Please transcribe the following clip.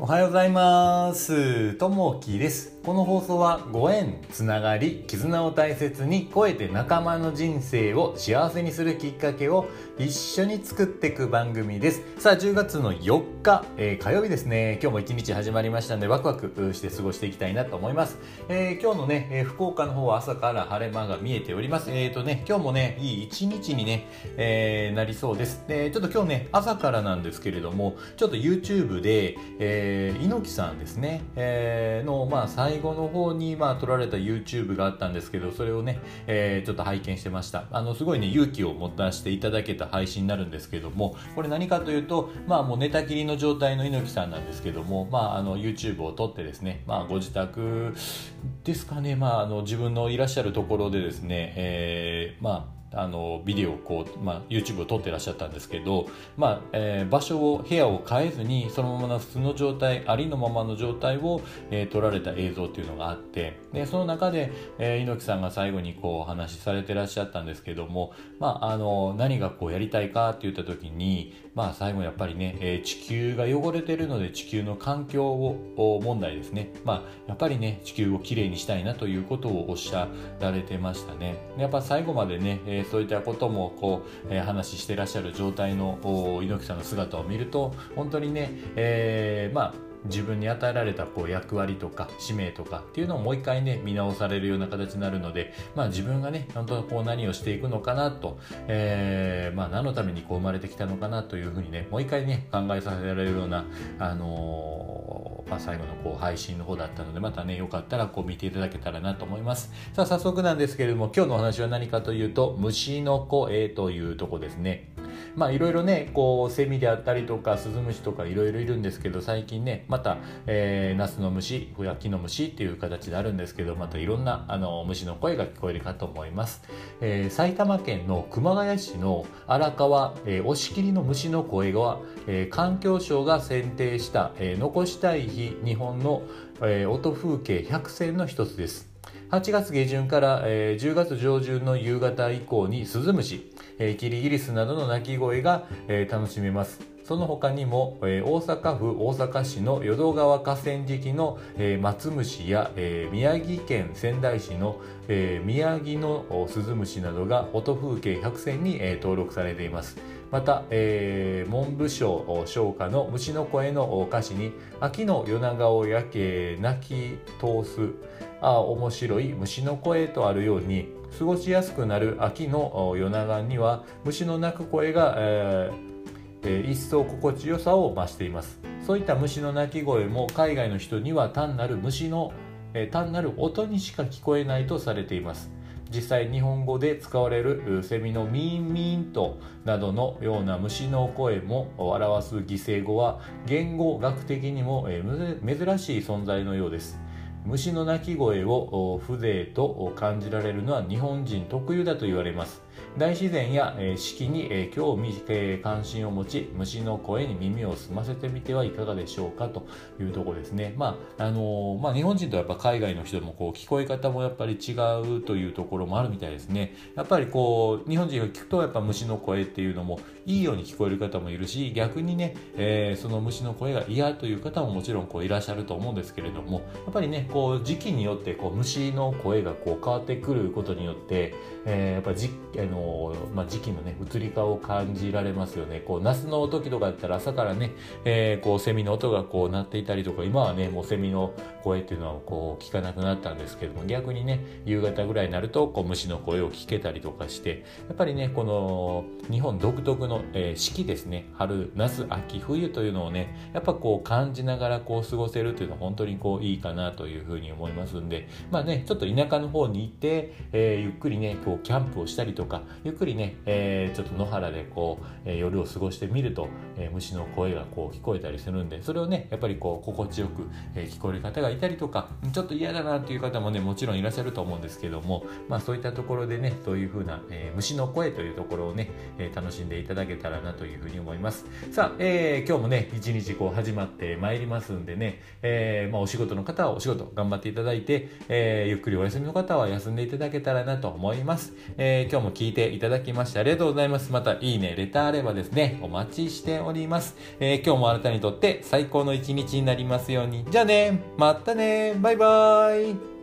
おはようございます。ともきです。この放送はご縁、つながり、絆を大切に超えて仲間の人生を幸せにするきっかけを一緒に作っていく番組です。さあ、10月の4日、えー火曜日ですね。今日も一日始まりましたので、ワクワクして過ごしていきたいなと思います。えー今日のね、えー福岡の方は朝から晴れ間が見えております。えっ、とね、今日もね、いい一日にね、えーなりそうです。で、ちょっと今日ね、朝からなんですけれども、ちょっと YouTube で、えー猪木さんですね、えーの、まあ、最後の方に、まあ、撮られた YouTube があったんですけど、それをね、えーちょっと拝見してました。あの、すごいね、勇気を持たせていただけた配信になるんですけども、これ何かというと、まあ、もう寝たきりの状態の猪木さんなんですけども、まあ、あの、YouTube を撮ってですね、まあ、ご自宅ですかね、まあ、あの、自分のいらっしゃるところでですね、えーまあ、あのビデオをこう、まあ、YouTube を撮ってらっしゃったんですけど、まあえー場所を部屋を変えずにそのままの普通の状態ありのままの状態を、えー撮られた映像っていうのがあってでその中で、えー猪木さんが最後にこうお話しされてらっしゃったんですけども、まあ、あの何がこうやりたいかって言った時に、まあ、最後やっぱりね、えー地球が汚れてるので地球の環境をお問題ですね、まあ、やっぱりね地球をきれいにしたいなということをおっしゃられてましたね。やっぱ最後までね、えーそういったこともこう、えー話してらっしゃる状態の猪木さんの姿を見ると本当にね、えーまあ自分に与えられたこう役割とか使命とかっていうのをもう一回ね見直されるような形になるので、まあ、自分がね本当こう何をしていくのかなと、えまあ、何のためにこう生まれてきたのかなというふうにねもう一回ね考えさせられるような、あのまあ、最後のこう配信の方だったのでまたねよかったらこう見ていただけたらなと思います。さあ早速なんですけれども今日のお話は何かというと虫の声というとこですね。まあいろいろねこうセミであったりとかスズムシとかいろいろいるんですけど最近ねまた、えー、ナスの虫やキの虫っていう形であるんですけどまたいろんなあの虫の声が聞こえるかと思います、えー埼玉県の熊谷市の荒川、えー押切の虫の声は、えー環境省が選定した、えー残したい日日本の、えー音風景100選の一つです。8月下旬から、えー10月上旬の夕方以降にスズムシ、えーキリギリスなどの鳴き声が、えー楽しめます。その他にも、えー大阪府大阪市の淀川河川敷の、えー松虫や、えー宮城県仙台市の、えー宮城のおスズムシなどが音風景100選に、えー登録されています。また、えー文部省唱歌の虫の声の歌詞に秋の夜長をやけ泣き通すあ面白い虫の声とあるように過ごしやすくなる秋の夜長には虫の鳴く声が、えー一層心地よさを増しています。そういった虫の鳴き声も海外の人には単なる虫の、えー単なる音にしか聞こえないとされています。実際日本語で使われるセミのミーンミーンとなどのような虫の声も表す擬声語は言語学的にも珍しい存在のようです。虫の鳴き声を風情と感じられるのは日本人特有だと言われます。大自然やえ四季にえ興味関心を持ち虫の声に耳を澄ませてみてはいかがでしょうかというところですね。まああのまあ日本人とやっぱ海外の人もこう聞こえ方もやっぱり違うというところもあるみたいですね。やっぱりこう日本人が聞くとやっぱ虫の声っていうのもいいように聞こえる方もいるし逆にね、えーその虫の声が嫌という方ももちろんこういらっしゃると思うんですけれどもやっぱりねこう時期によってこう虫の声がこう変わってくることによって、えーやっぱじあのーまあ、時期のね移り変を感じられますよね。こう夏の時とかだったら朝からね、えーこうセミの音がこう鳴っていたりとか今はねもうセミの声っていうのはこう聞かなくなったんですけども逆にね夕方ぐらいになるとこう虫の声を聞けたりとかしてやっぱりねこの日本独特の、えー四季ですね。春夏秋冬というのをねやっぱこう感じながらこう過ごせるというのは本当にこういいかなというふうに思いますんでまあねちょっと田舎の方に行って、えーゆっくりねこうキャンプをしたりとかゆっくりね、えーちょっと野原でこう、えー夜を過ごしてみると、えー虫の声がこう聞こえたりするんでそれをねやっぱりこう心地よく、え聞こえる方がいたりとかちょっと嫌だなっていう方もねもちろんいらっしゃると思うんですけどもまあそういったところでねそういうふうな、え虫の声というところをね、え楽しんでいただけたらなというふうに思います。さあ、え今日もね一日こう始まってまいりますんでね、えまあ、お仕事の方はお仕事頑張っていただいて、えゆっくりお休みの方は休んでいただけたらなと思います、え今日も聞いてていただきましてありがとうございます。また、いいね、レターあればですね、お待ちしております。えー今日もあなたにとって最高の一日になりますように。じゃあね、またね、バイバーイ。